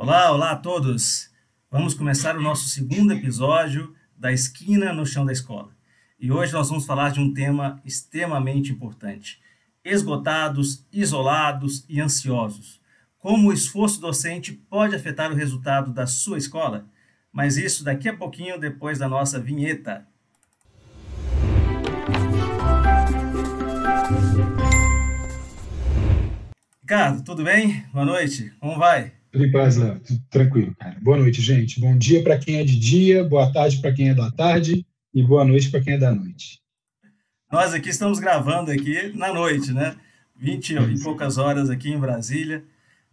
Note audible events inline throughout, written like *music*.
Olá, olá a todos! Vamos começar o nosso segundo episódio da Esquina no Chão da Escola. E hoje nós vamos falar de um tema extremamente importante: esgotados, isolados e ansiosos. Como o esforço docente pode afetar o resultado da sua escola? Mas isso daqui a pouquinho, depois da nossa vinheta. Ricardo, tudo bem? Boa noite. Como vai? Tudo em paz, Léo. Tudo tranquilo, cara. Boa noite, gente. Bom dia para quem é de dia, boa tarde para quem é da tarde e boa noite para quem é da noite. Nós aqui estamos gravando aqui na noite, né? 20 e poucas horas aqui em Brasília,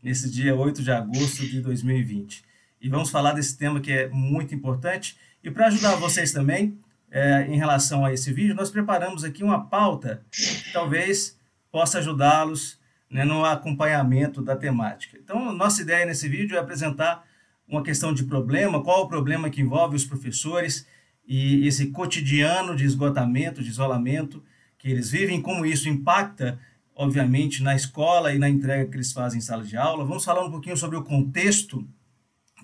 nesse dia 8 de agosto de 2020. E vamos falar desse tema que é muito importante. E para ajudar vocês também, é, em relação a esse vídeo, nós preparamos aqui uma pauta que talvez possa ajudá-los né, no acompanhamento da temática. Então, nossa ideia nesse vídeo é apresentar uma questão de problema, qual o problema que envolve os professores e esse cotidiano de esgotamento, de isolamento que eles vivem, como isso impacta, obviamente, na escola e na entrega que eles fazem em sala de aula. Vamos falar um pouquinho sobre o contexto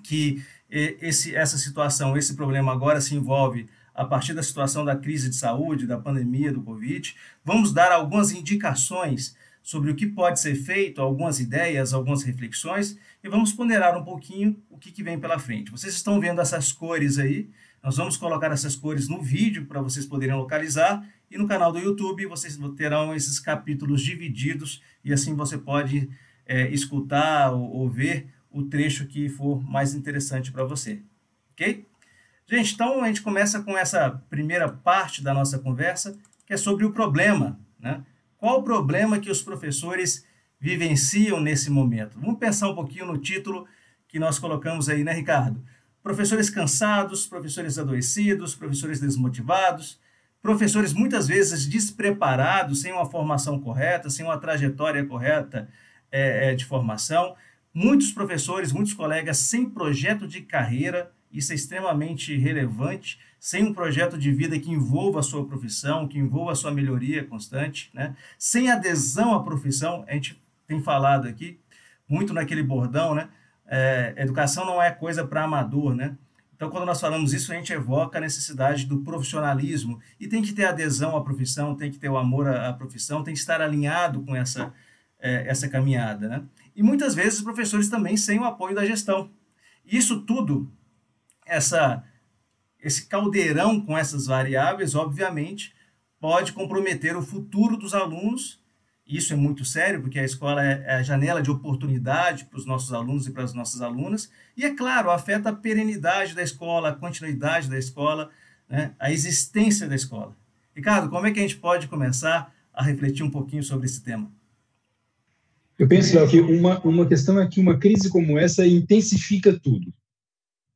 que esse, essa situação, esse problema agora se envolve a partir da situação da crise de saúde, da pandemia do Covid. Vamos dar algumas indicações sobre o que pode ser feito, algumas ideias, algumas reflexões, e vamos ponderar um pouquinho o que, que vem pela frente. Vocês estão vendo essas cores aí, nós vamos colocar essas cores no vídeo para vocês poderem localizar, e no canal do YouTube vocês terão esses capítulos divididos, e assim você pode é, escutar ou, ou ver o trecho que for mais interessante para você. Ok? Gente, então a gente começa com essa primeira parte da nossa conversa, que é sobre o problema, né? Qual o problema que os professores vivenciam nesse momento? Vamos pensar um pouquinho no título que nós colocamos aí, né, Ricardo? Professores cansados, professores adoecidos, professores desmotivados, professores muitas vezes despreparados, sem uma formação correta, sem uma trajetória correta é, é de formação, muitos professores, muitos colegas sem projeto de carreira, isso é extremamente relevante, sem um projeto de vida que envolva a sua profissão, que envolva a sua melhoria constante, né? sem adesão à profissão, a gente tem falado aqui muito naquele bordão, né? É, educação não é coisa para amador, né? Então, quando nós falamos isso, a gente evoca a necessidade do profissionalismo e tem que ter adesão à profissão, tem que ter o amor à profissão, tem que estar alinhado com essa, é, essa caminhada, né? E muitas vezes os professores também sem o apoio da gestão. Isso tudo, essa esse caldeirão com essas variáveis, obviamente, pode comprometer o futuro dos alunos. Isso é muito sério, porque a escola é, é a janela de oportunidade para os nossos alunos e para as nossas alunas. E, é claro, afeta a perenidade da escola, a continuidade da escola, né, a existência da escola. Ricardo, como é que a gente pode começar a refletir um pouquinho sobre esse tema? Eu penso, Léo, que uma, uma questão é que uma crise como essa intensifica tudo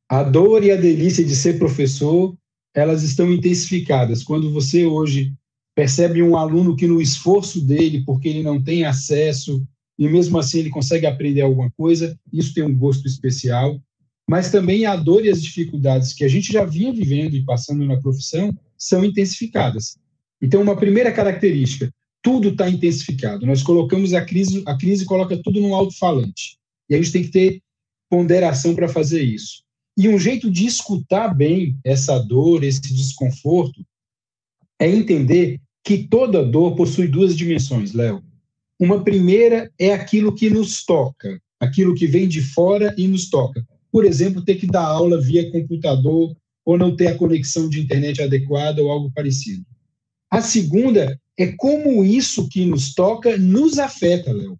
a dor e a delícia de ser professor, elas estão intensificadas. Quando você hoje percebe um aluno que no esforço dele, porque ele não tem acesso, e mesmo assim ele consegue aprender alguma coisa, isso tem um gosto especial. Mas também a dor e as dificuldades que a gente já vinha vivendo e passando na profissão são intensificadas. Então, uma primeira característica, tudo está intensificado. Nós colocamos a crise, a crise coloca tudo num alto-falante. E a gente tem que ter ponderação para fazer isso. E um jeito de escutar bem essa dor, esse desconforto, é entender que toda dor possui duas dimensões, Léo. Uma primeira é aquilo que nos toca, aquilo que vem de fora e nos toca. Por exemplo, ter que dar aula via computador ou não ter a conexão de internet adequada ou algo parecido. A segunda é como isso que nos toca nos afeta, Léo.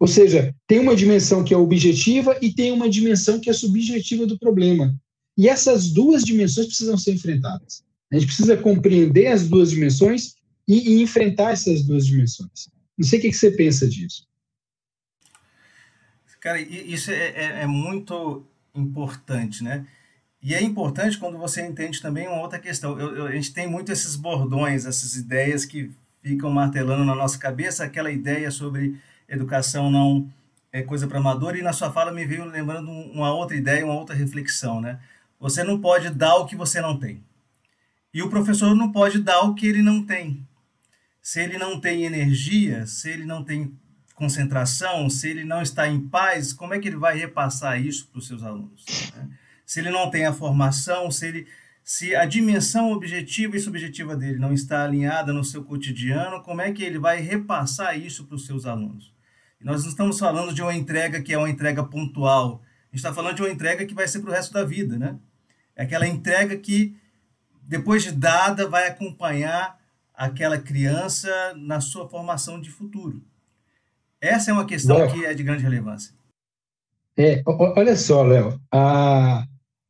Ou seja, tem uma dimensão que é objetiva e tem uma dimensão que é subjetiva do problema. E essas duas dimensões precisam ser enfrentadas. A gente precisa compreender as duas dimensões e, e enfrentar essas duas dimensões. Não sei o que, você pensa disso. Cara, isso é, é, é muito importante, né? E é importante quando você entende também uma outra questão. Eu, eu, a gente tem muito esses bordões, essas ideias que ficam martelando na nossa cabeça, aquela ideia sobre educação não é coisa para amador, e na sua fala me veio lembrando uma outra ideia, uma outra reflexão, né? Você não pode dar o que você não tem. E o professor não pode dar o que ele não tem. Se ele não tem energia, se ele não tem concentração, se ele não está em paz, como é que ele vai repassar isso para os seus alunos? Né? Se ele não tem a formação, se ele se a dimensão objetiva e subjetiva dele não está alinhada no seu cotidiano, como é que ele vai repassar isso para os seus alunos? Nós não estamos falando de uma entrega que é uma entrega pontual, a gente está falando de uma entrega que vai ser para o resto da vida, né? É aquela entrega que, depois de dada, vai acompanhar aquela criança na sua formação de futuro. Essa é uma questão Léo, que é de grande relevância. É, olha só, Léo, a,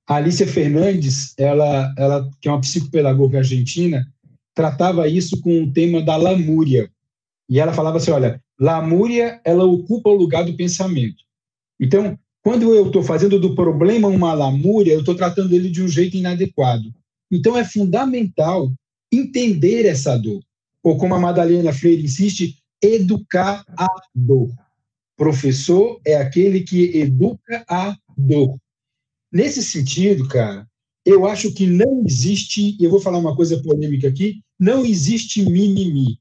a Alicia Fernandes, ela, ela, que é uma psicopedagoga argentina, tratava isso com o tema da lamúria. E ela falava assim, olha, lamúria, ela ocupa o lugar do pensamento. Então, quando eu estou fazendo do problema uma lamúria, eu estou tratando ele de um jeito inadequado. Então, é fundamental entender essa dor. Ou como a Madalena Freire insiste, educar a dor. Professor é aquele que educa a dor. Nesse sentido, cara, eu acho que não existe, e eu vou falar uma coisa polêmica aqui, não existe mimimi.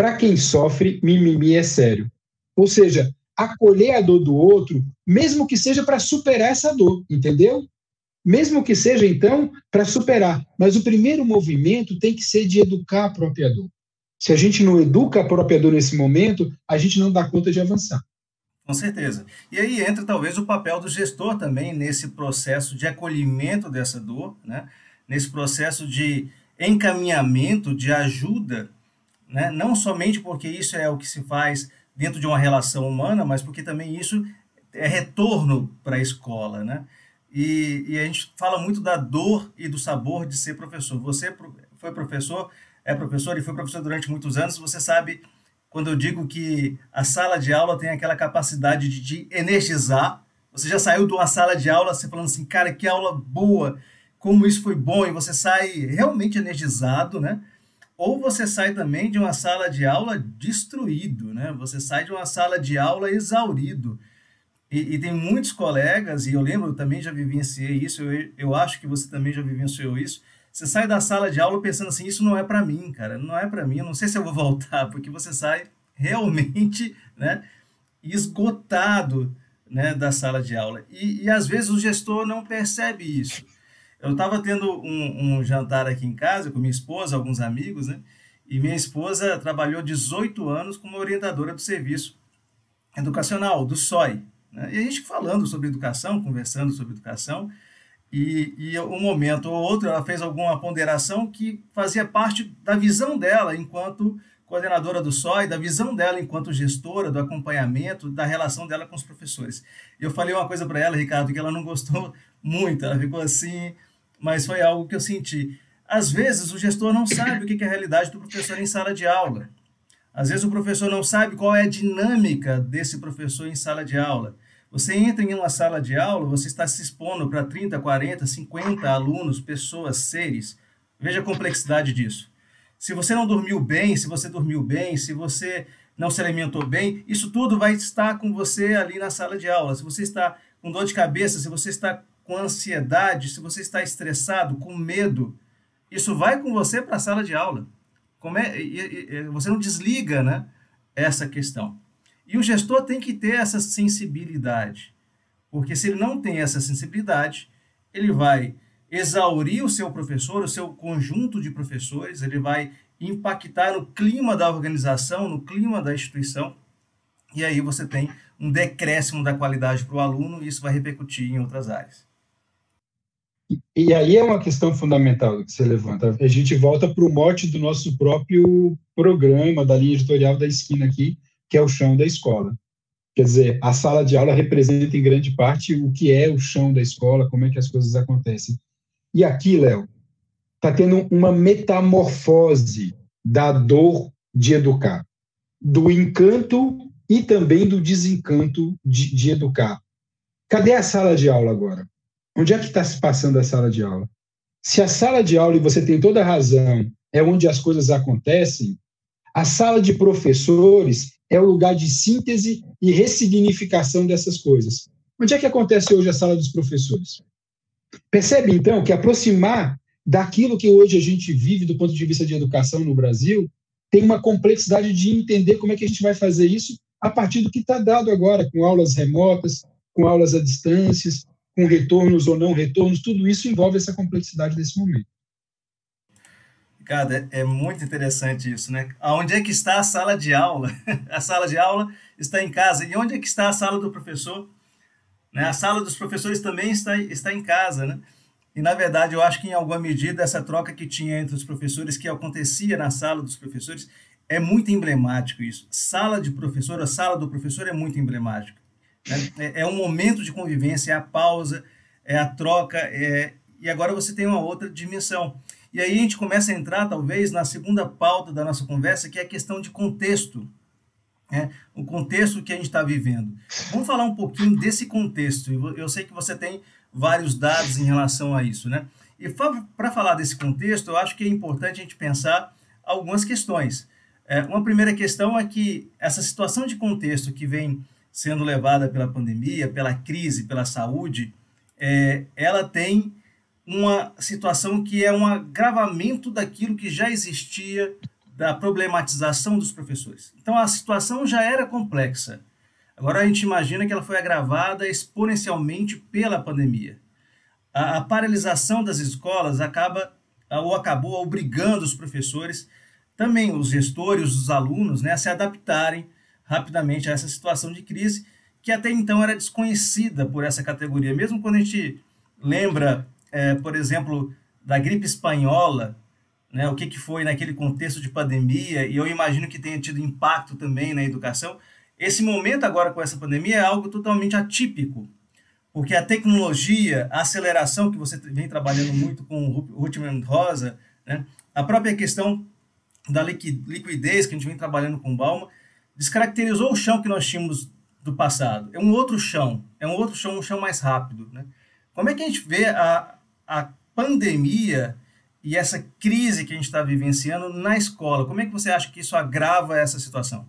Para quem sofre, mimimi é sério. Ou seja, acolher a dor do outro, mesmo que seja para superar essa dor, entendeu? Mesmo que seja, então, para superar. Mas o primeiro movimento tem que ser de educar a própria dor. Se a gente não educa a própria dor nesse momento, a gente não dá conta de avançar. Com certeza. E aí entra talvez o papel do gestor também nesse processo de acolhimento dessa dor, né? nesse processo de encaminhamento, de ajuda, né? não somente porque isso é o que se faz dentro de uma relação humana, mas porque também isso é retorno para a escola. Né? E, e a gente fala muito da dor e do sabor de ser professor. Você foi professor, é professor e foi professor durante muitos anos, você sabe quando eu digo que a sala de aula tem aquela capacidade de te energizar. Você já saiu de uma sala de aula você falando assim, cara, que aula boa, como isso foi bom, e você sai realmente energizado, né? Ou você sai também de uma sala de aula destruído, né? Você sai de uma sala de aula exaurido. E, e tem muitos colegas, e eu lembro, eu também já vivenciei isso, eu, eu acho que você também já vivenciou isso, você sai da sala de aula pensando assim, isso não é para mim, cara, não é para mim, eu não sei se eu vou *laughs* voltar, porque você sai realmente, né, esgotado, né, da sala de aula. E, e às vezes o gestor não percebe isso. Eu estava tendo um, um, jantar aqui em casa com minha esposa, alguns amigos, né, e minha esposa trabalhou 18 anos como orientadora do serviço educacional, do SOI. Né? E a gente falando sobre educação, conversando sobre educação, e, e um momento ou outro ela fez alguma ponderação que fazia parte da visão dela enquanto coordenadora do SOI, da visão dela enquanto gestora, do acompanhamento, da relação dela com os professores. Eu falei uma coisa para ela, Ricardo, que ela não gostou muito, ela ficou assim, mas foi algo que eu senti. Às vezes o gestor não sabe o que é a realidade do professor em sala de aula. Às vezes o professor não sabe qual é a dinâmica desse professor em sala de aula. Você entra em uma sala de aula, você está se expondo para 30, 40, 50 alunos, pessoas, seres. Veja a complexidade disso. Se você não dormiu bem, se você dormiu bem, se você não se alimentou bem, isso tudo vai estar com você ali na sala de aula. Se você está com dor de cabeça, se você está com ansiedade, se você está estressado, com medo, isso vai com você para a sala de aula. Como é, você não desliga né, essa questão. E o gestor tem que ter essa sensibilidade, porque se ele não tem essa sensibilidade, ele vai exaurir o seu professor, o seu conjunto de professores, ele vai impactar no clima da organização, no clima da instituição, e aí você tem um decréscimo da qualidade para o aluno e isso vai repercutir em outras áreas. E aí é uma questão fundamental que você levanta. A gente volta para o mote do nosso próprio programa, da linha editorial da esquina aqui, que é o chão da escola. Quer dizer, a sala de aula representa em grande parte o que é o chão da escola, como é que as coisas acontecem. E aqui, Léo, está tendo uma metamorfose da dor de educar, do encanto e também do desencanto de, de educar. Cadê a sala de aula agora? Onde é que está se passando a sala de aula? Se a sala de aula, e você tem toda a razão, é onde as coisas acontecem, a sala de professores é o lugar de síntese e ressignificação dessas coisas. Onde é que acontece hoje a sala dos professores? Percebe, então, que aproximar daquilo que hoje a gente vive do ponto de vista de educação no Brasil tem uma complexidade de entender como é que a gente vai fazer isso a partir do que está dado agora, com aulas remotas, com aulas à distância, com retornos ou não retornos, tudo isso envolve essa complexidade desse momento. Cara, é, é muito interessante isso, né? Onde é que está a sala de aula? *laughs* a sala de aula está em casa. E onde é que está a sala do professor? Né? A sala dos professores também está, está em casa, né? E, na verdade, eu acho que, em alguma medida, essa troca que tinha entre os professores, que acontecia na sala dos professores, é muito emblemático isso. Sala de professor, a sala do professor é muito emblemático. Né? É, é um momento de convivência, é a pausa, é a troca, é... e agora você tem uma outra dimensão. E aí a gente começa a entrar, talvez, na segunda pauta da nossa conversa, que é a questão de contexto. Né? O contexto que a gente está vivendo. Vamos falar um pouquinho desse contexto. Eu sei que você tem vários dados em relação a isso. Né? E para falar desse contexto, eu acho que é importante a gente pensar algumas questões. É, uma primeira questão é que essa situação de contexto que vem sendo levada pela pandemia, pela crise, pela saúde, é, ela tem uma situação que é um agravamento daquilo que já existia da problematização dos professores. Então a situação já era complexa. Agora a gente imagina que ela foi agravada exponencialmente pela pandemia. A, a paralisação das escolas acaba ou acabou obrigando os professores, também os gestores, os alunos, né, a se adaptarem rapidamente a essa situação de crise que até então era desconhecida por essa categoria. Mesmo quando a gente lembra é, por exemplo, da gripe espanhola, né, o que, que foi naquele contexto de pandemia, e eu imagino que tenha tido impacto também na educação. Esse momento agora com essa pandemia é algo totalmente atípico, porque a tecnologia, a aceleração que você vem trabalhando muito com o Rutman Rosa, né, a própria questão da liquidez que a gente vem trabalhando com o Balma, descaracterizou o chão que nós tínhamos do passado. É um outro chão, é um outro chão, um chão mais rápido. Né? Como é que a gente vê a, a pandemia e essa crise que a gente está vivenciando na escola. Como é que você acha que isso agrava essa situação?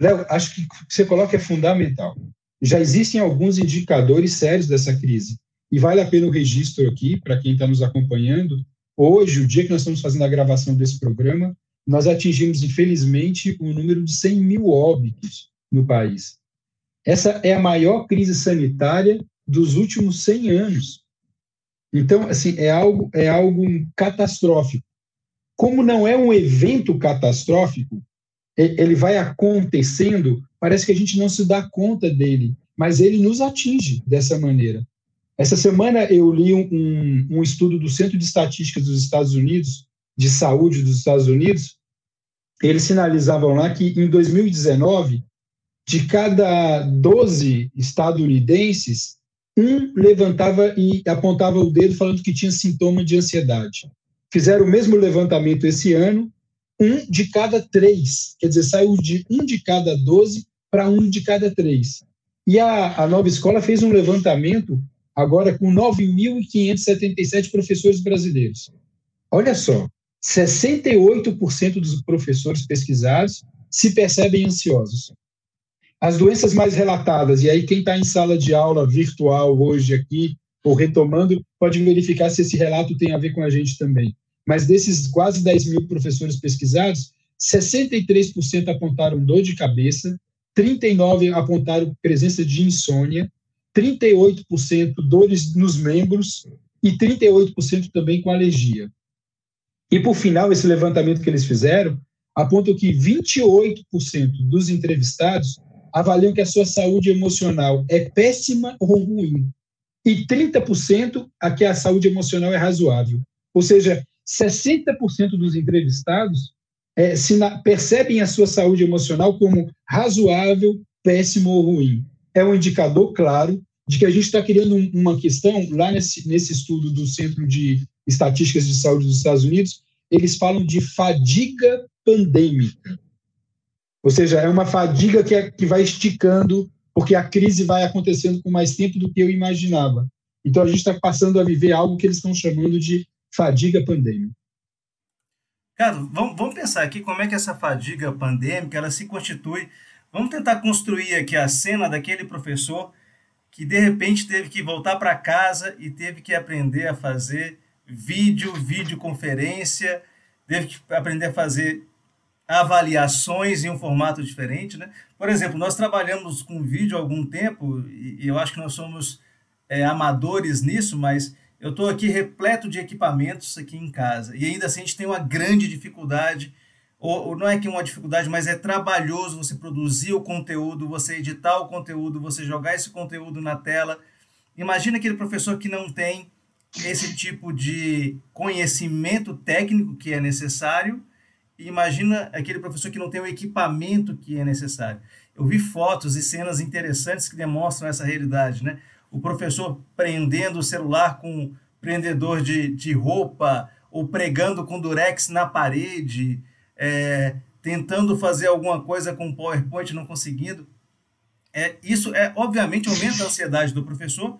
Léo, acho que o que você coloca é fundamental. Já existem alguns indicadores sérios dessa crise. E vale a pena o registro aqui, para quem está nos acompanhando. Hoje, o dia que nós estamos fazendo a gravação desse programa, nós atingimos, infelizmente, um número de 100 mil óbitos no país. Essa é a maior crise sanitária dos últimos 100 anos. Então, assim, é algo, é algo catastrófico. Como não é um evento catastrófico, ele vai acontecendo, parece que a gente não se dá conta dele, mas ele nos atinge dessa maneira. Essa semana eu li um, um estudo do Centro de Estatística dos Estados Unidos, de saúde dos Estados Unidos, eles sinalizavam lá que em 2019, de cada 12 estadunidenses, um levantava e apontava o dedo falando que tinha sintoma de ansiedade. Fizeram o mesmo levantamento esse ano, um de cada três, quer dizer, saiu de um de cada doze para um de cada três. E a, a nova escola fez um levantamento agora com 9.577 professores brasileiros. Olha só, 68% dos professores pesquisados se percebem ansiosos. As doenças mais relatadas, e aí quem está em sala de aula virtual hoje aqui, ou retomando, pode verificar se esse relato tem a ver com a gente também. Mas desses quase 10 mil professores pesquisados, 63% apontaram dor de cabeça, 39% apontaram presença de insônia, 38% dores nos membros e 38% também com alergia. E, por final, esse levantamento que eles fizeram aponta que 28% dos entrevistados avaliam que a sua saúde emocional é péssima ou ruim. E 30% a que a saúde emocional é razoável. Ou seja, 60% dos entrevistados é, na, percebem a sua saúde emocional como razoável, péssimo ou ruim. É um indicador claro de que a gente está criando um, uma questão, lá nesse, nesse estudo do Centro de Estatísticas de Saúde dos Estados Unidos, eles falam de fadiga pandêmica. Ou seja, é uma fadiga que, é, que vai esticando, porque a crise vai acontecendo com mais tempo do que eu imaginava. Então, a gente está passando a viver algo que eles estão chamando de fadiga pandêmica. Cara, vamos, vamos pensar aqui como é que essa fadiga pandêmica ela se constitui. Vamos tentar construir aqui a cena daquele professor que de repente teve que voltar para casa e teve que aprender a fazer vídeo, videoconferência, teve que aprender a fazer avaliações em um formato diferente, né? Por exemplo, nós trabalhamos com vídeo há algum tempo e eu acho que nós somos é, amadores nisso, mas eu estou aqui repleto de equipamentos aqui em casa e ainda assim a gente tem uma grande dificuldade ou, ou, não é que uma dificuldade, mas é trabalhoso você produzir o conteúdo, você editar o conteúdo, você jogar esse conteúdo na tela. Imagina aquele professor que não tem esse tipo de conhecimento técnico que é necessário e imagina aquele professor que não tem o equipamento que é necessário. Eu vi fotos e cenas interessantes que demonstram essa realidade, né? O professor prendendo o celular com prendedor de, de roupa ou pregando com durex na parede, é, tentando fazer alguma coisa com PowerPoint não conseguindo. É, isso, é obviamente, aumenta a ansiedade do professor,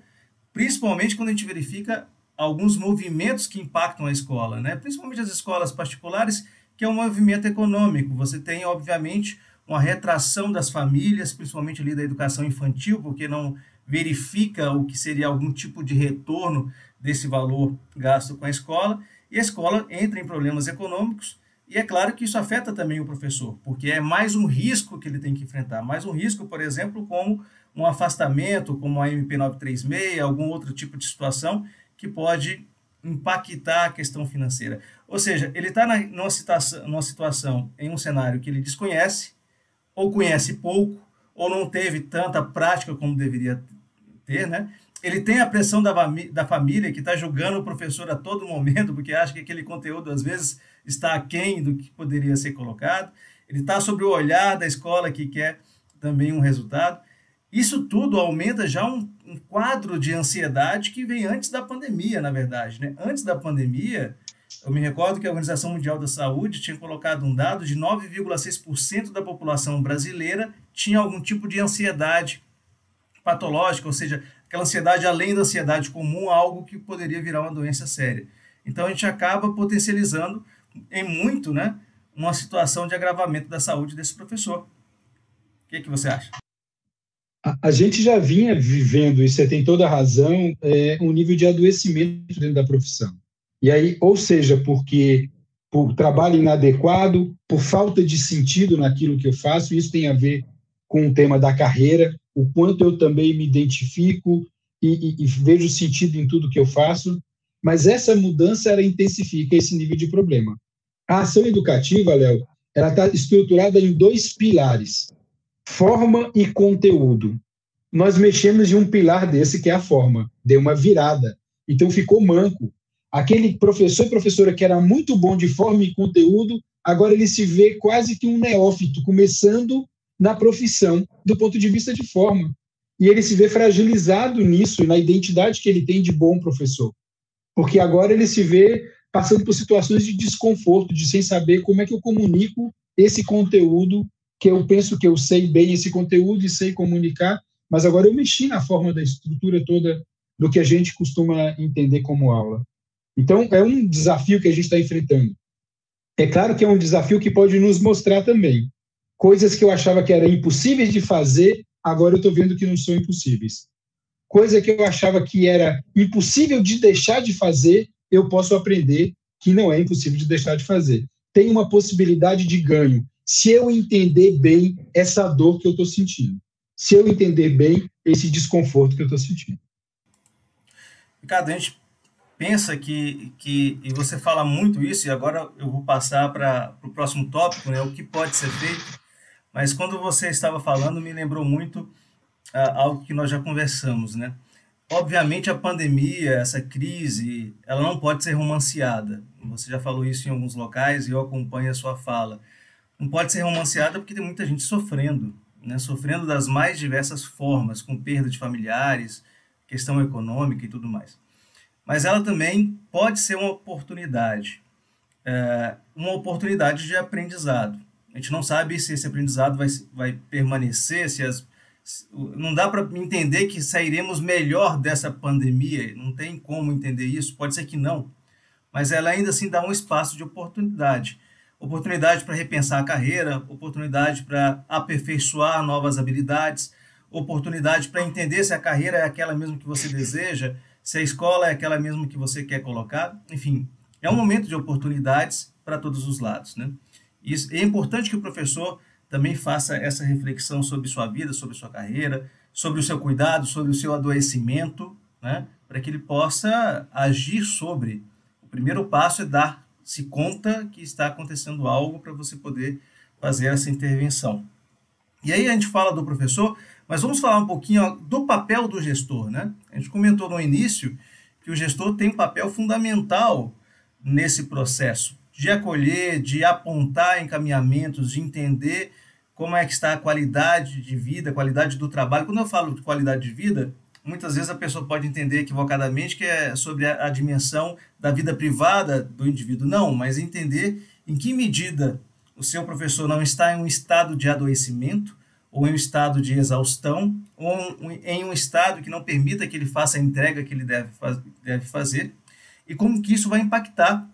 principalmente quando a gente verifica alguns movimentos que impactam a escola, né? principalmente as escolas particulares, que é um movimento econômico. Você tem, obviamente, uma retração das famílias, principalmente ali da educação infantil, porque não verifica o que seria algum tipo de retorno desse valor gasto com a escola, e a escola entra em problemas econômicos, e é claro que isso afeta também o professor, porque é mais um risco que ele tem que enfrentar. Mais um risco, por exemplo, como um afastamento, como a MP936, algum outro tipo de situação que pode impactar a questão financeira. Ou seja, ele está numa situação, numa situação, em um cenário que ele desconhece, ou conhece pouco, ou não teve tanta prática como deveria ter, né? ele tem a pressão da, da família que está julgando o professor a todo momento, porque acha que aquele conteúdo, às vezes, está aquém do que poderia ser colocado. Ele está sobre o olhar da escola que quer também um resultado. Isso tudo aumenta já um, um quadro de ansiedade que vem antes da pandemia, na verdade. Né? Antes da pandemia, eu me recordo que a Organização Mundial da Saúde tinha colocado um dado de 9,6% da população brasileira tinha algum tipo de ansiedade patológica, ou seja, aquela ansiedade além da ansiedade comum, algo que poderia virar uma doença séria. Então a gente acaba potencializando em muito, né, uma situação de agravamento da saúde desse professor. O que, é que você acha? A, gente já vinha vivendo, e você tem toda a razão, é, um nível de adoecimento dentro da profissão. E aí, ou seja, porque por trabalho inadequado, por falta de sentido naquilo que eu faço, isso tem a ver com o tema da carreira, o quanto eu também me identifico e, e, e vejo sentido em tudo que eu faço, mas essa mudança ela intensifica esse nível de problema. A ação educativa, Léo, ela está estruturada em dois pilares: forma e conteúdo. Nós mexemos em um pilar desse que é a forma, deu uma virada, então ficou manco. Aquele professor e professora que era muito bom de forma e conteúdo, agora ele se vê quase que um neófito, começando na profissão do ponto de vista de forma. E ele se vê fragilizado nisso, na identidade que ele tem de bom professor. Porque agora ele se vê passando por situações de desconforto, de sem saber como é que eu comunico esse conteúdo, que eu penso que eu sei bem esse conteúdo e sei comunicar, mas agora eu mexi na forma da estrutura toda do que a gente costuma entender como aula. Então, é um desafio que a gente está enfrentando. É claro que é um desafio que pode nos mostrar também Coisas que eu achava que eram impossíveis de fazer, agora eu estou vendo que não são impossíveis. Coisa que eu achava que era impossível de deixar de fazer, eu posso aprender que não é impossível de deixar de fazer. Tem uma possibilidade de ganho se eu entender bem essa dor que eu estou sentindo. Se eu entender bem esse desconforto que eu estou sentindo. Ricardo, a gente pensa que, que, e você fala muito isso, e agora eu vou passar para o próximo tópico, né, o que pode ser feito. Mas quando você estava falando, me lembrou muito uh, algo que nós já conversamos, né? Obviamente a pandemia, essa crise, ela não pode ser romanceada. Você já falou isso em alguns locais e eu acompanho a sua fala. Não pode ser romanceada porque tem muita gente sofrendo, né? Sofrendo das mais diversas formas, com perda de familiares, questão econômica e tudo mais. Mas ela também pode ser uma oportunidade, é, uma oportunidade de aprendizado a gente não sabe se esse aprendizado vai, vai permanecer, se as, não dá para entender que sairemos melhor dessa pandemia, não tem como entender isso, pode ser que não, mas ela ainda assim dá um espaço de oportunidade. Oportunidade para repensar a carreira, oportunidade para aperfeiçoar novas habilidades, oportunidade para entender se a carreira é aquela mesmo que você deseja, se a escola é aquela mesmo que você quer colocar, enfim, é um momento de oportunidades para todos os lados, né? Isso, é importante que o professor também faça essa reflexão sobre sua vida, sobre sua carreira, sobre o seu cuidado, sobre o seu adoecimento, né? para que ele possa agir sobre. O primeiro passo é dar-se conta que está acontecendo algo para você poder fazer essa intervenção. E aí a gente fala do professor, mas vamos falar um pouquinho do papel do gestor. Né? A gente comentou no início que o gestor tem um papel fundamental nesse processo de acolher, de apontar encaminhamentos, de entender como é que está a qualidade de vida, a qualidade do trabalho. Quando eu falo de qualidade de vida, muitas vezes a pessoa pode entender equivocadamente que é sobre a, a dimensão da vida privada do indivíduo. Não, mas entender em que medida o seu professor não está em um estado de adoecimento, ou em um estado de exaustão, ou em um estado que não permita que ele faça a entrega que ele deve, faz, deve fazer, e como que isso vai impactar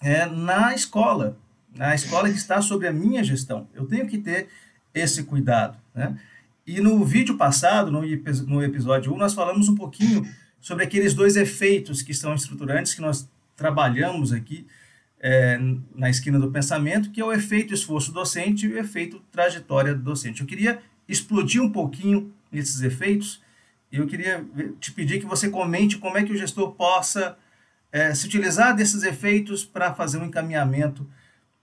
é, na escola, na escola que está sob a minha gestão. Eu tenho que ter esse cuidado. Né? E no vídeo passado, no, no episódio 1, nós falamos um pouquinho sobre aqueles dois efeitos que são estruturantes que nós trabalhamos aqui é, na esquina do pensamento, que é o efeito esforço docente e o efeito trajetória docente. Eu queria explodir um pouquinho esses efeitos e eu queria te pedir que você comente como é que o gestor possa é, se utilizar desses efeitos para fazer um encaminhamento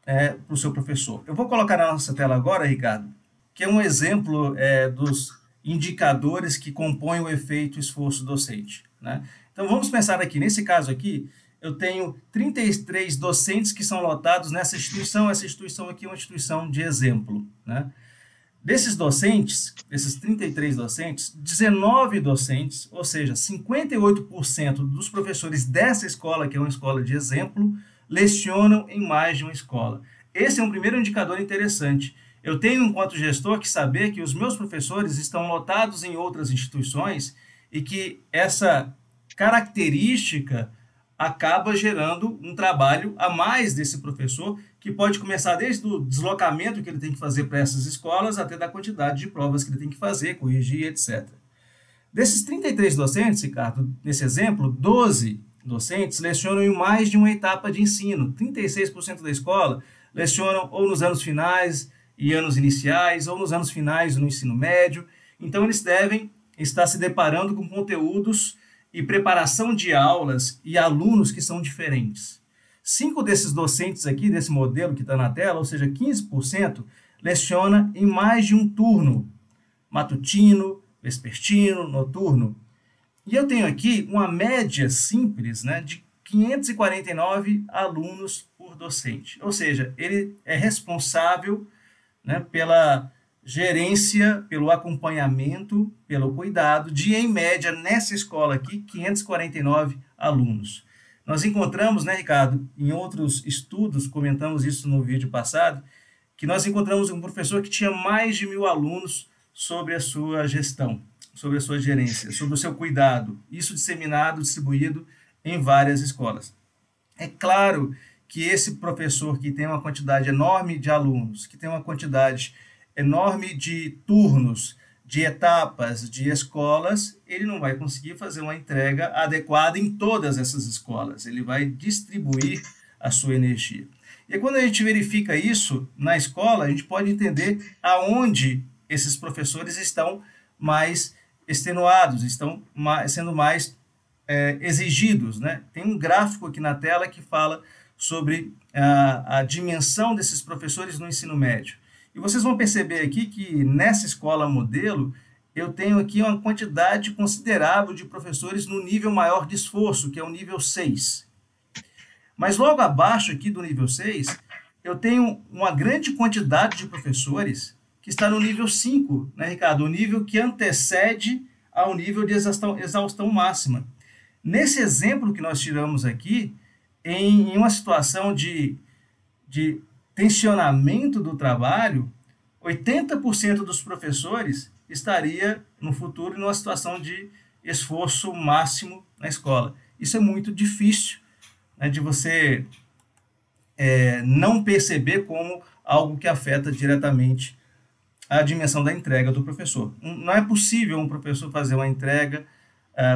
é, para o seu professor. Eu vou colocar na nossa tela agora, Ricardo, que é um exemplo é, dos indicadores que compõem o efeito esforço docente. Né? Então vamos pensar aqui, nesse caso aqui, eu tenho 33 docentes que são lotados nessa instituição. Essa instituição aqui é uma instituição de exemplo. Né? Desses docentes, desses 33 docentes, 19 docentes, ou seja, 58% dos professores dessa escola, que é uma escola de exemplo, lecionam em mais de uma escola. Esse é um primeiro indicador interessante. Eu tenho, enquanto gestor, que saber que os meus professores estão lotados em outras instituições e que essa característica acaba gerando um trabalho a mais desse professor, que pode começar desde o deslocamento que ele tem que fazer para essas escolas, até da quantidade de provas que ele tem que fazer, corrigir, etc. Desses 33 docentes, Ricardo, nesse exemplo, 12 docentes lecionam em mais de uma etapa de ensino. 36% da escola lecionam ou nos anos finais e anos iniciais, ou nos anos finais no ensino médio. Então, eles devem estar se deparando com conteúdos e preparação de aulas e alunos que são diferentes. Cinco desses docentes aqui, desse modelo que está na tela, ou seja, 15%, leciona em mais de um turno, matutino, vespertino, noturno. E eu tenho aqui uma média simples né, de 549 alunos por docente. Ou seja, ele é responsável né, pela gerência, pelo acompanhamento, pelo cuidado de, em média, nessa escola aqui, 549 alunos. Nós encontramos, né, Ricardo, em outros estudos, comentamos isso no vídeo passado, que nós encontramos um professor que tinha mais de mil alunos sobre a sua gestão, sobre a sua gerência, sobre o seu cuidado, isso disseminado, distribuído em várias escolas. É claro que esse professor que tem uma quantidade enorme de alunos, que tem uma quantidade enorme de turnos, de etapas, de escolas, ele não vai conseguir fazer uma entrega adequada em todas essas escolas. Ele vai distribuir a sua energia. E quando a gente verifica isso na escola, a gente pode entender aonde esses professores estão mais extenuados, estão sendo mais é, exigidos. Né? Tem um gráfico aqui na tela que fala sobre a, a dimensão desses professores no ensino médio. E vocês vão perceber aqui que nessa escola modelo, eu tenho aqui uma quantidade considerável de professores no nível maior de esforço, que é o nível 6. Mas logo abaixo aqui do nível 6, eu tenho uma grande quantidade de professores que está no nível 5, né, Ricardo? O nível que antecede ao nível de exaustão, exaustão máxima. Nesse exemplo que nós tiramos aqui, em, em uma situação de, de tensionamento do trabalho, 80% dos professores estaria no futuro numa situação de esforço máximo na escola. Isso é muito difícil né, de você é, não perceber como algo que afeta diretamente a dimensão da entrega do professor. Não é possível um professor fazer uma entrega,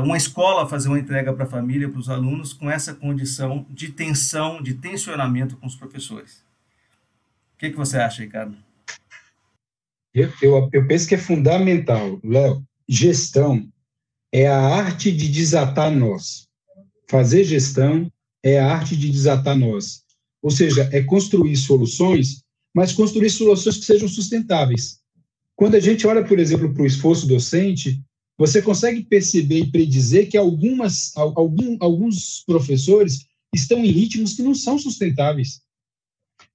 uma escola fazer uma entrega para a família, para os alunos, com essa condição de tensão, de tensionamento com os professores. que, que você acha, Ricardo? Eu, eu, eu penso que é fundamental, Léo. Gestão é a arte de desatar nós. Fazer gestão é a arte de desatar nós. Ou seja, é construir soluções, mas construir soluções que sejam sustentáveis. Quando a gente olha, por exemplo, para o esforço docente, você consegue perceber e predizer que algumas, algum, alguns professores estão em ritmos que não são sustentáveis.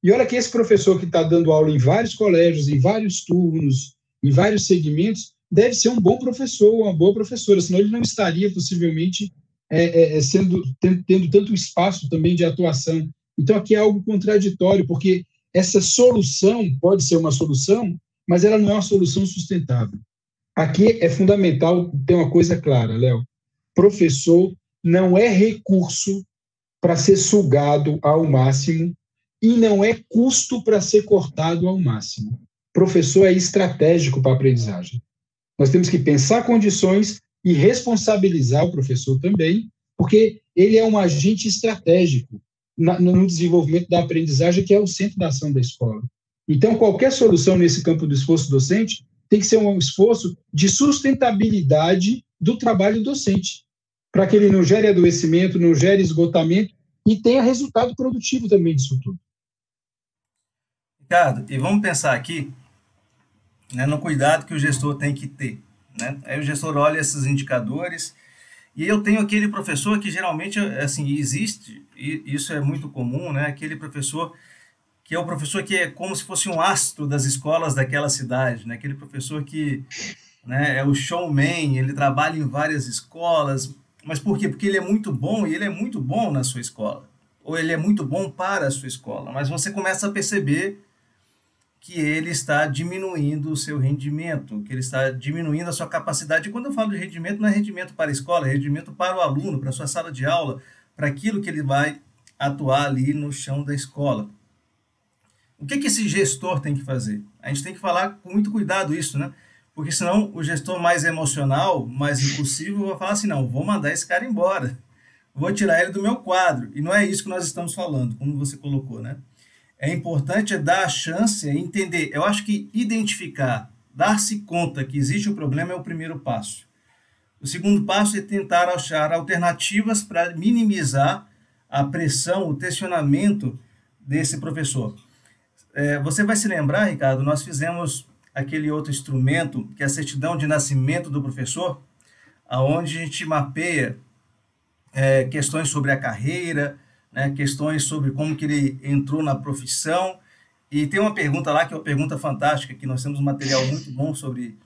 E olha que esse professor que está dando aula em vários colégios, em vários turnos, em vários segmentos, deve ser um bom professor, uma boa professora, senão ele não estaria possivelmente é, é, é sendo tendo, tendo tanto espaço também de atuação. Então aqui é algo contraditório, porque essa solução pode ser uma solução, mas ela não é uma solução sustentável. Aqui é fundamental ter uma coisa clara, Léo. Professor não é recurso para ser sugado ao máximo e não é custo para ser cortado ao máximo. Professor é estratégico para a aprendizagem. Nós temos que pensar condições e responsabilizar o professor também, porque ele é um agente estratégico no desenvolvimento da aprendizagem, que é o centro da ação da escola. Então, qualquer solução nesse campo do esforço docente tem que ser um esforço de sustentabilidade do trabalho docente, para que ele não gere adoecimento, não gere esgotamento e tenha resultado produtivo também disso tudo. Ricardo, e vamos pensar aqui né, no cuidado que o gestor tem que ter. Né? Aí o gestor olha esses indicadores e eu tenho aquele professor que geralmente assim existe e isso é muito comum, né? Aquele professor que é o professor que é como se fosse um astro das escolas daquela cidade, né? Aquele professor que né, é o showman, ele trabalha em várias escolas, mas por quê? Porque ele é muito bom e ele é muito bom na sua escola, ou ele é muito bom para a sua escola, mas você começa a perceber que ele está diminuindo o seu rendimento, que ele está diminuindo a sua capacidade. E quando eu falo de rendimento, não é rendimento para a escola, é rendimento para o aluno, para a sua sala de aula, para aquilo que ele vai atuar ali no chão da escola. O que, que esse gestor tem que fazer? A gente tem que falar com muito cuidado isso, né? Porque senão o gestor mais emocional, mais impulsivo, vai falar assim, não, vou mandar esse cara embora, vou tirar ele do meu quadro. E não é isso que nós estamos falando, como você colocou, né? é importante dar a chance, entender. Eu acho que identificar, dar-se conta que existe o problema é o primeiro passo. O segundo passo é tentar achar alternativas para minimizar a pressão, o tensionamento desse professor. É, você vai se lembrar, Ricardo, nós fizemos aquele outro instrumento, que é a certidão de nascimento do professor, aonde a gente mapeia é, questões sobre a carreira, né, questões sobre como que ele entrou na profissão. E tem uma pergunta lá que é uma pergunta fantástica, que nós temos um material muito bom sobre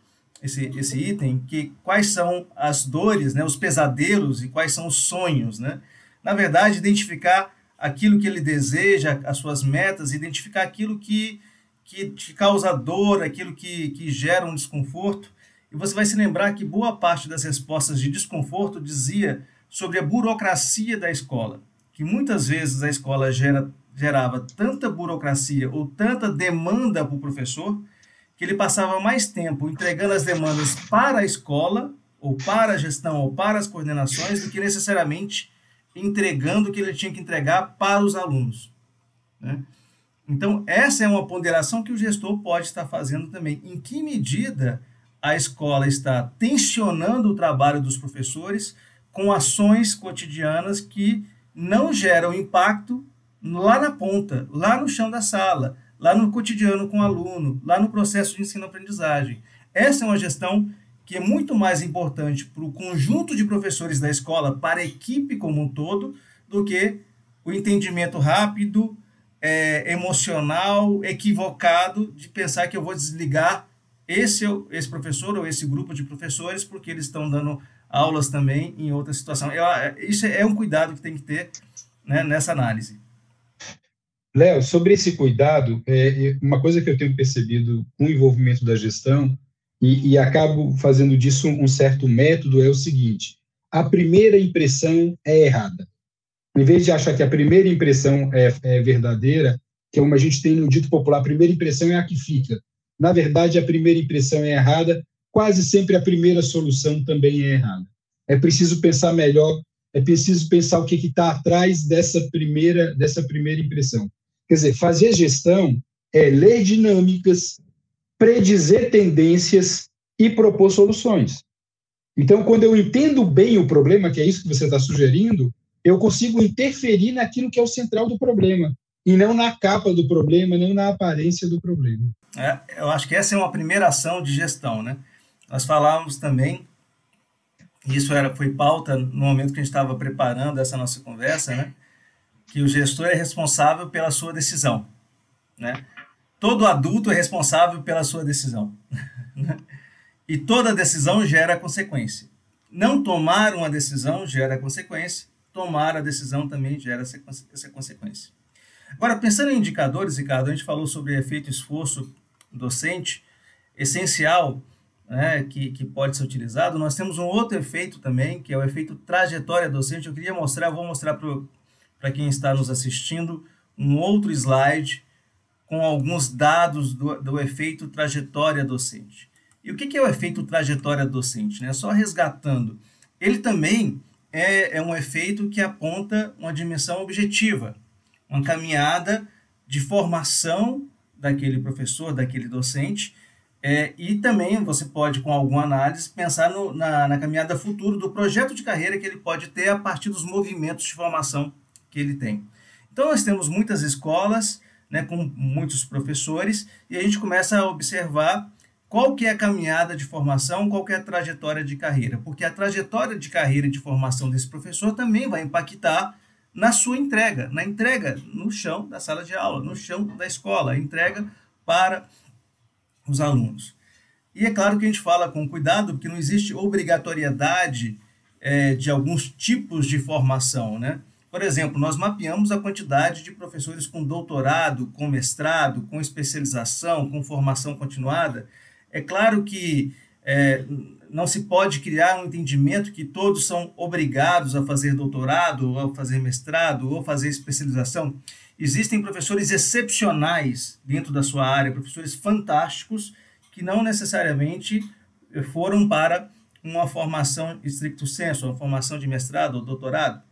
esse, esse item, que quais são as dores, né, os pesadelos e quais são os sonhos, né? Na verdade, identificar aquilo que ele deseja, as suas metas, identificar aquilo que, que te causa dor, aquilo que, que gera um desconforto. E você vai se lembrar que boa parte das respostas de desconforto dizia sobre a burocracia da escola que muitas vezes a escola gera, gerava tanta burocracia ou tanta demanda para o professor que ele passava mais tempo entregando as demandas para a escola ou para a gestão ou para as coordenações do que necessariamente entregando o que ele tinha que entregar para os alunos. Né? Então, essa é uma ponderação que o gestor pode estar fazendo também. Em que medida a escola está tensionando o trabalho dos professores com ações cotidianas que não geram impacto lá na ponta, lá no chão da sala, lá no cotidiano com o aluno, lá no processo de ensino-aprendizagem. Essa é uma gestão que é muito mais importante para o conjunto de professores da escola, para a equipe como um todo, do que o entendimento rápido, é, emocional, equivocado de pensar que eu vou desligar esse, esse professor ou esse grupo de professores porque eles estão dando aulas também em outra situação. Eu, isso é um cuidado que tem que ter né, nessa análise. Léo, sobre esse cuidado, é, uma coisa que eu tenho percebido com o envolvimento da gestão, e, e acabo fazendo disso um certo método, é o seguinte: a primeira impressão é errada. Em vez de achar que a primeira impressão é, é verdadeira, que é como a gente tem no dito popular, a primeira impressão é a que fica. Na verdade, a primeira impressão é errada quase sempre a primeira solução também é errada. É preciso pensar melhor, é preciso pensar o que está atrás dessa primeira, dessa primeira impressão. Quer dizer, fazer gestão é ler dinâmicas, predizer tendências e propor soluções. Então, quando eu entendo bem o problema, que é isso que você está sugerindo, eu consigo interferir naquilo que é o central do problema, e não na capa do problema, não na aparência do problema. É, eu acho que essa é uma primeira ação de gestão, né? Nós falávamos também, isso era, foi pauta no momento que a gente estava preparando essa nossa conversa, né? Que o gestor é responsável pela sua decisão, né? Todo adulto é responsável pela sua decisão. E toda decisão gera consequência. Não tomar uma decisão gera consequência, tomar a decisão também gera essa consequência. Agora, pensando em indicadores, Ricardo, a gente falou sobre efeito esforço docente, essencial, né, que, que pode ser utilizado. Nós temos um outro efeito também, que é o efeito trajetória docente. Eu queria mostrar, vou mostrar para quem está nos assistindo, um outro slide com alguns dados do, do efeito trajetória docente. E o que, que é o efeito trajetória docente? Né? Só resgatando. Ele também é, é um efeito que aponta uma dimensão objetiva uma caminhada de formação daquele professor, daquele docente, é, e também você pode, com alguma análise, pensar no, na, na caminhada futura do projeto de carreira que ele pode ter a partir dos movimentos de formação que ele tem. Então, nós temos muitas escolas né, com muitos professores e a gente começa a observar qual que é a caminhada de formação, qual que é a trajetória de carreira, porque a trajetória de carreira e de formação desse professor também vai impactar na sua entrega, na entrega no chão da sala de aula, no chão da escola, entrega para os alunos. E é claro que a gente fala com cuidado, porque não existe obrigatoriedade é, de alguns tipos de formação, né? Por exemplo, nós mapeamos a quantidade de professores com doutorado, com mestrado, com especialização, com formação continuada. É claro que é, não se pode criar um entendimento que todos são obrigados a fazer doutorado, ou a fazer mestrado, ou fazer especialização. Existem professores excepcionais dentro da sua área, professores fantásticos, que não necessariamente foram para uma formação estricto senso, uma formação de mestrado ou doutorado.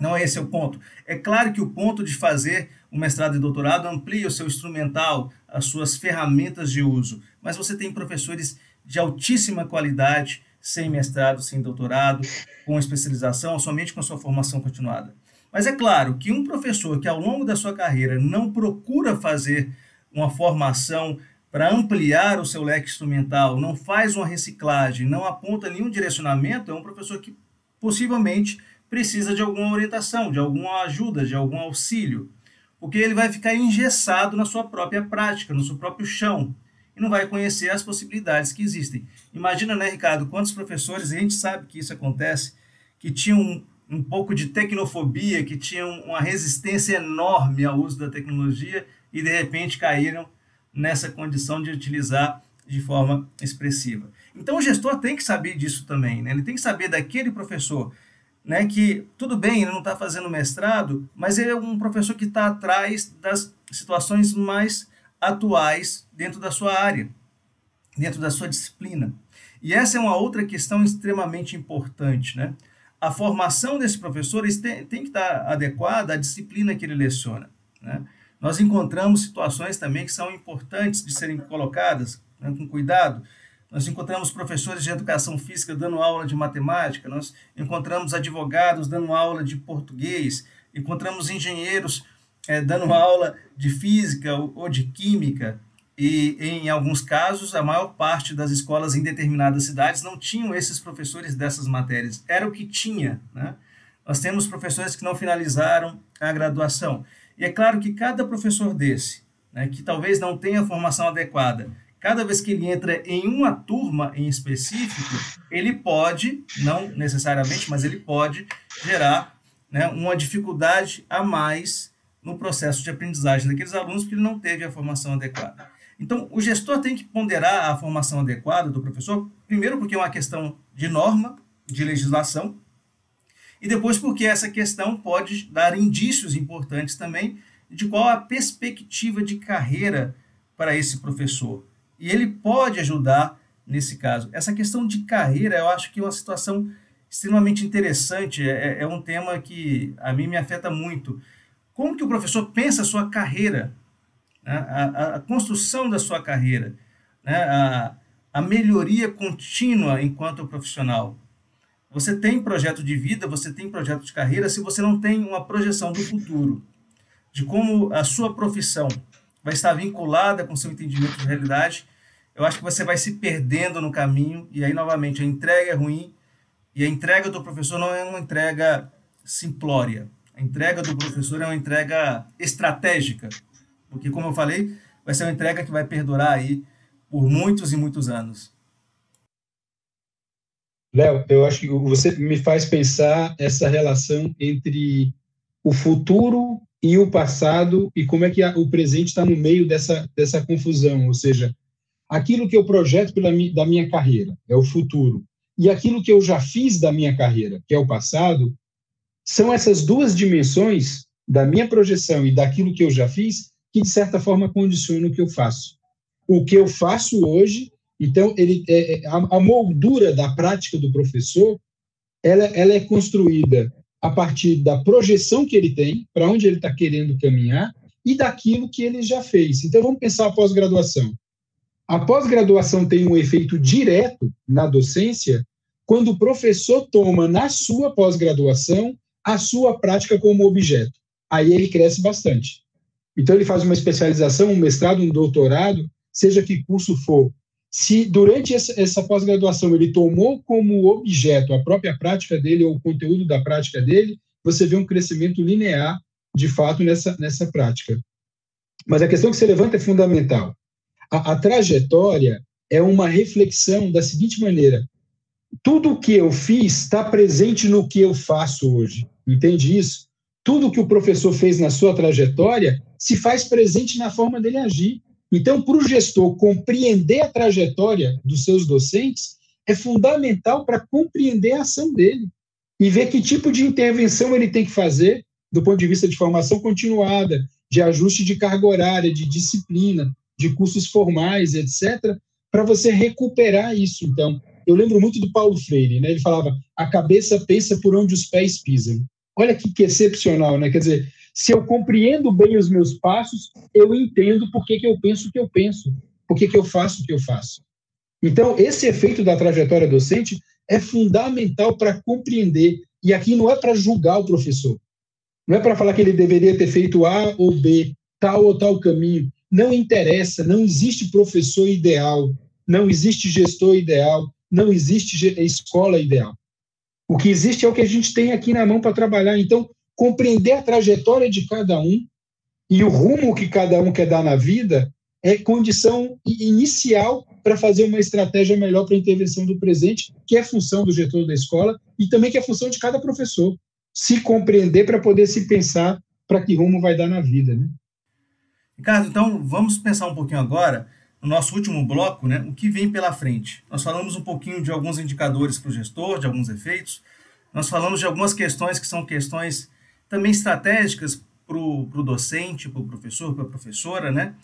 Não é esse o ponto. É claro que o ponto de fazer o mestrado e doutorado amplia o seu instrumental, as suas ferramentas de uso, mas você tem professores de altíssima qualidade, sem mestrado, sem doutorado, com especialização, somente com sua formação continuada. Mas é claro que um professor que ao longo da sua carreira não procura fazer uma formação para ampliar o seu leque instrumental, não faz uma reciclagem, não aponta nenhum direcionamento, é um professor que possivelmente precisa de alguma orientação, de alguma ajuda, de algum auxílio, porque ele vai ficar engessado na sua própria prática, no seu próprio chão e não vai conhecer as possibilidades que existem. Imagina, né, Ricardo, quantos professores, a gente sabe que isso acontece, que tinham um, um pouco de tecnofobia, que tinham uma resistência enorme ao uso da tecnologia e de repente caíram nessa condição de utilizar de forma expressiva. Então o gestor tem que saber disso também, né? ele tem que saber daquele professor né, que tudo bem, ele não está fazendo mestrado, mas ele é um professor que está atrás das situações mais atuais dentro da sua área, dentro da sua disciplina. E essa é uma outra questão extremamente importante, né? A formação desse professor tem, tem que estar adequada à disciplina que ele leciona, né? Nós encontramos situações também que são importantes de serem colocadas né, com cuidado. Nós encontramos professores de educação física dando aula de matemática, nós encontramos advogados dando aula de português, encontramos engenheiros é, dando aula de física ou de química, e em alguns casos, a maior parte das escolas em determinadas cidades não tinham esses professores dessas matérias, era o que tinha. Né? Nós temos professores que não finalizaram a graduação. E é claro que cada professor desse, né, que talvez não tenha a formação adequada, cada vez que ele entra em uma turma em específico, ele pode, não necessariamente, mas ele pode gerar né, uma dificuldade a mais no processo de aprendizagem daqueles alunos porque ele não teve a formação adequada. Então, o gestor tem que ponderar a formação adequada do professor, primeiro porque é uma questão de norma, de legislação, e depois porque essa questão pode dar indícios importantes também de qual a perspectiva de carreira para esse professor. E ele pode ajudar nesse caso. Essa questão de carreira, eu acho que é uma situação extremamente interessante, é, é um tema que a mim me afeta muito como que o professor pensa a sua carreira né? a, a, construção da sua carreira, né? a, a melhoria contínua enquanto profissional. Você tem projeto de vida, você tem projeto de carreira, se você não tem uma projeção do futuro, de como a sua profissão vai estar vinculada com seu entendimento de realidade, eu acho que você vai se perdendo no caminho, e aí, novamente, a entrega é ruim, e a entrega do professor não é uma entrega simplória. A entrega do professor é uma entrega estratégica, porque, como eu falei, vai ser uma entrega que vai perdurar aí por muitos e muitos anos. Léo, eu acho que você me faz pensar essa relação entre o futuro e o passado e como é que a, o presente está no meio dessa, dessa confusão, ou seja, aquilo que eu projeto pela da minha carreira é o futuro e aquilo que eu já fiz da minha carreira, que é o passado, são essas duas dimensões da minha projeção e daquilo que eu já fiz que de certa forma condicionam o que eu faço. O que eu faço hoje, então ele é, é a, a moldura da prática do professor, ela, ela é construída a partir da projeção que ele tem, para onde ele está querendo caminhar, e daquilo que ele já fez. Então, vamos pensar a pós-graduação. A pós-graduação tem um efeito direto na docência quando o professor toma na sua pós-graduação a sua prática como objeto. Aí ele cresce bastante. Então, ele faz uma especialização, um mestrado, um doutorado, seja que curso for. Se durante essa, pós-graduação ele tomou como objeto a própria prática dele ou o conteúdo da prática dele, você vê um crescimento linear, de fato, nessa, nessa prática. Mas a questão que você levanta é fundamental. A, a trajetória é uma reflexão da seguinte maneira: tudo o que eu fiz está presente no que eu faço hoje. Entende isso? Tudo que o professor fez na sua trajetória se faz presente na forma dele agir. Então, para o gestor compreender a trajetória dos seus docentes, é fundamental para compreender a ação dele e ver que tipo de intervenção ele tem que fazer do ponto de vista de formação continuada, de ajuste de carga horária, de disciplina, de cursos formais, etc., para você recuperar isso. Então, eu lembro muito do Paulo Freire, né? Ele falava: a cabeça pensa por onde os pés pisam. Olha que, que excepcional, né? Quer dizer, se eu compreendo bem os meus passos, eu entendo por que, que eu penso o que eu penso, por que, que eu faço o que eu faço. Então, esse efeito da trajetória docente é fundamental para compreender. E aqui não é para julgar o professor, não é para falar que ele deveria ter feito A ou B, tal ou tal caminho. Não interessa, não existe professor ideal, não existe gestor ideal, não existe escola ideal. O que existe é o que a gente tem aqui na mão para trabalhar. Então, compreender a trajetória de cada um e o rumo que cada um quer dar na vida é condição inicial para fazer uma estratégia melhor para a intervenção do presente, que é função do gestor da escola e também que é função de cada professor. Se compreender para poder se pensar para que rumo vai dar na vida. Né? Ricardo, então vamos pensar um pouquinho agora, no nosso último bloco, né, o que vem pela frente. Nós falamos um pouquinho de alguns indicadores para o gestor, de alguns efeitos, nós falamos de algumas questões que são questões também estratégicas para o docente, para o professor, para a professora, né?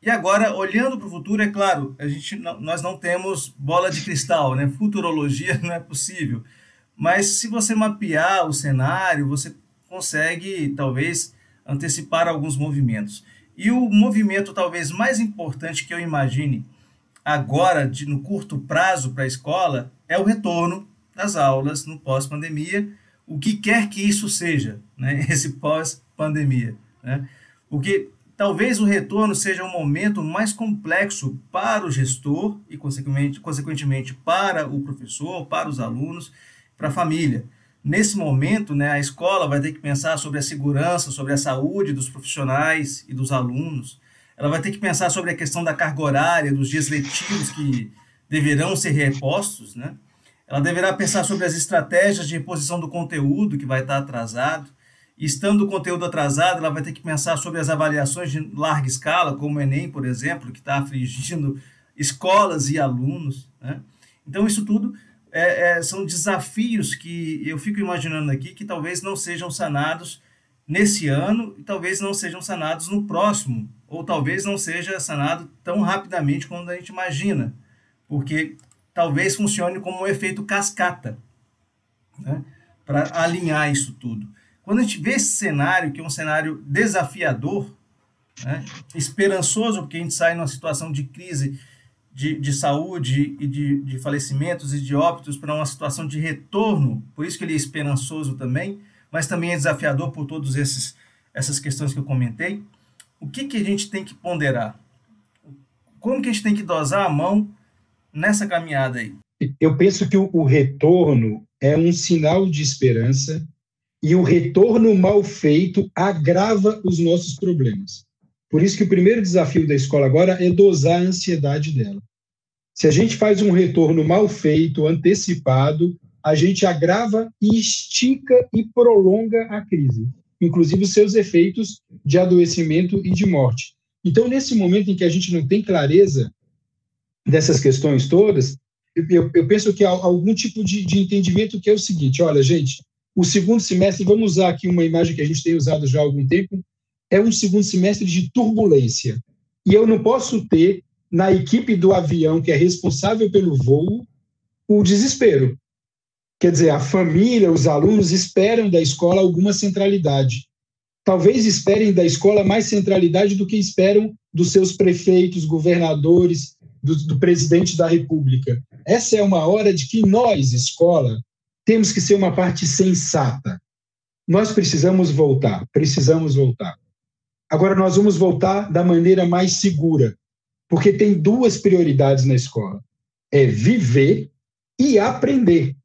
E agora, olhando para o futuro, é claro, a gente não, nós não temos bola de cristal, né? Futurologia *laughs* não é possível. Mas se você mapear o cenário, você consegue, talvez, antecipar alguns movimentos. E o movimento, talvez, mais importante que eu imagine agora, de, no curto prazo para a escola, é o retorno das aulas no pós-pandemia, o que quer que isso seja, né? *laughs* esse pós-pandemia. Né? Porque talvez o retorno seja um momento mais complexo para o gestor e, consequentemente, consequentemente para o professor, para os alunos, para a família. Nesse momento, né, a escola vai ter que pensar sobre a segurança, sobre a saúde dos profissionais e dos alunos. Ela vai ter que pensar sobre a questão da carga horária, dos dias letivos que deverão ser repostos, né? Ela deverá pensar sobre as estratégias de reposição do conteúdo que vai estar atrasado. Estando o conteúdo atrasado, ela vai ter que pensar sobre as avaliações de larga escala, como o Enem, por exemplo, que está afligindo escolas e alunos. Né? Então, isso tudo é, é, são desafios que eu fico imaginando aqui que talvez não sejam sanados nesse ano e talvez não sejam sanados no próximo, ou talvez não seja sanado tão rapidamente como a gente imagina, porque talvez funcione como um efeito cascata, né? para alinhar isso tudo. Quando a gente vê esse cenário, que é um cenário desafiador, né? esperançoso, porque a gente sai numa situação de crise de, de saúde e de, de falecimentos e de óbitos para uma situação de retorno, por isso que ele é esperançoso também, mas também é desafiador por todas essas questões que eu comentei. O que, que a gente tem que ponderar? Como que a gente tem que dosar a mão nessa caminhada aí? Eu penso que o, retorno é um sinal de esperança e o retorno mal feito agrava os nossos problemas. Por isso que o primeiro desafio da escola agora é dosar a ansiedade dela. Se a gente faz um retorno mal feito, antecipado, a gente agrava e estica e prolonga a crise, inclusive os seus efeitos de adoecimento e de morte. Então, nesse momento em que a gente não tem clareza dessas questões todas, eu, eu penso que há algum tipo de, de entendimento que é o seguinte: olha, gente, o segundo semestre, vamos usar aqui uma imagem que a gente tem usado já há algum tempo, é um segundo semestre de turbulência. E eu não posso ter na equipe do avião que é responsável pelo voo o desespero. Quer dizer, a família, os alunos esperam da escola alguma centralidade. Talvez esperem da escola mais centralidade do que esperam dos seus prefeitos, governadores, do, do presidente da República. Essa é uma hora de que nós, escola, temos que ser uma parte sensata. Nós precisamos voltar, precisamos voltar. Agora, nós vamos voltar da maneira mais segura, porque tem duas prioridades na escola: é viver e aprender.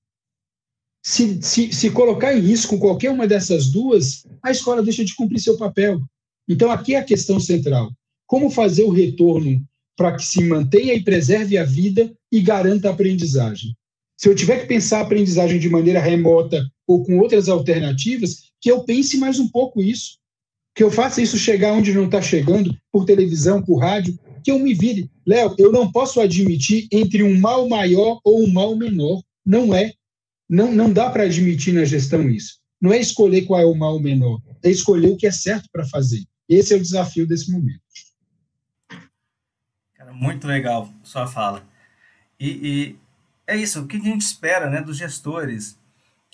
Se, se, se colocar em risco qualquer uma dessas duas, a escola deixa de cumprir seu papel. Então, aqui é a questão central: como fazer o retorno para que se mantenha e preserve a vida e garanta a aprendizagem? Se eu tiver que pensar a aprendizagem de maneira remota ou com outras alternativas, que eu pense mais um pouco isso. Que eu faça isso chegar onde não está chegando, por televisão, por rádio, que eu me vire. Léo, eu não posso admitir entre um mal maior ou um mal menor. Não é. Não, não dá para admitir na gestão isso. Não é escolher qual é o mal menor, é escolher o que é certo para fazer. Esse é o desafio desse momento. Muito legal sua fala. E, e é isso, o que a gente espera né, dos gestores.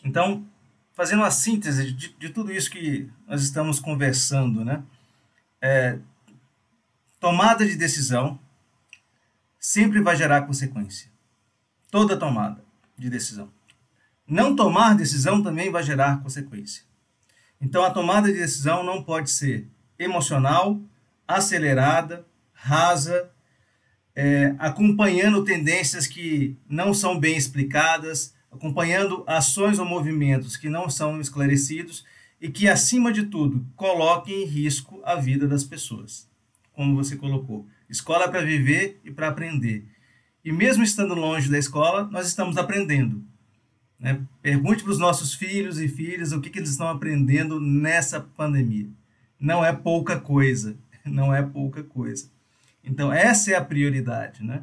Então, fazendo uma síntese de, de tudo isso que nós estamos conversando, né? É, tomada de decisão sempre vai gerar consequência. Toda tomada de decisão. Não tomar decisão também vai gerar consequência. Então, a tomada de decisão não pode ser emocional, acelerada, rasa, é, acompanhando tendências que não são bem explicadas, acompanhando ações ou movimentos que não são esclarecidos e que, acima de tudo, coloquem em risco a vida das pessoas. Como você colocou, escola é para viver e para aprender. E mesmo estando longe da escola, nós estamos aprendendo. Né? Pergunte para os nossos filhos e filhas o que, que eles estão aprendendo nessa pandemia. Não é pouca coisa, *laughs* não é pouca coisa. Então, essa é a prioridade. Né?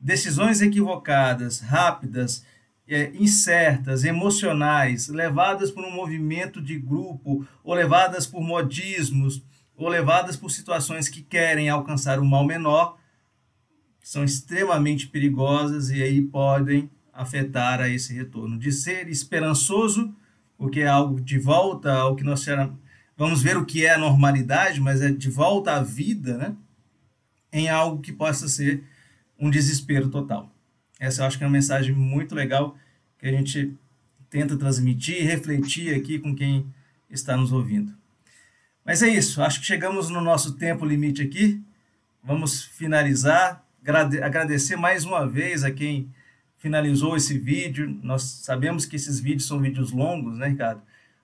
Decisões equivocadas, rápidas, é, incertas, emocionais, levadas por um movimento de grupo, ou levadas por modismos, ou levadas por situações que querem alcançar um mal menor, são extremamente perigosas e aí podem afetar a esse retorno. De ser esperançoso, porque é algo de volta ao que nós vamos ver o que é a normalidade, mas é de volta à vida, né? Em algo que possa ser um desespero total. Essa eu acho que é uma mensagem muito legal que a gente tenta transmitir e refletir aqui com quem está nos ouvindo. Mas é isso, acho que chegamos no nosso tempo limite aqui. Vamos finalizar, agradecer mais uma vez a quem finalizou esse vídeo. Nós sabemos que esses vídeos são vídeos longos, né, Ricardo?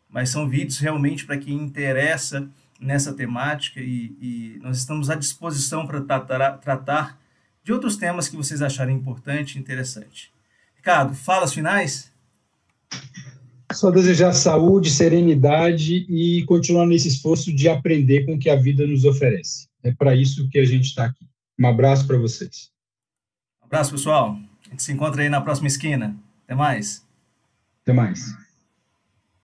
Mas são vídeos realmente para quem interessa nessa temática e, e nós estamos à disposição para tratar, tratar de outros temas que vocês acharem importante e interessante. Ricardo, falas finais? Só desejar saúde, serenidade e continuar nesse esforço de aprender com o que a vida nos oferece. É para isso que a gente está aqui. Um abraço para vocês. Um abraço, pessoal. A gente se encontra aí na próxima esquina. Até mais. Até mais.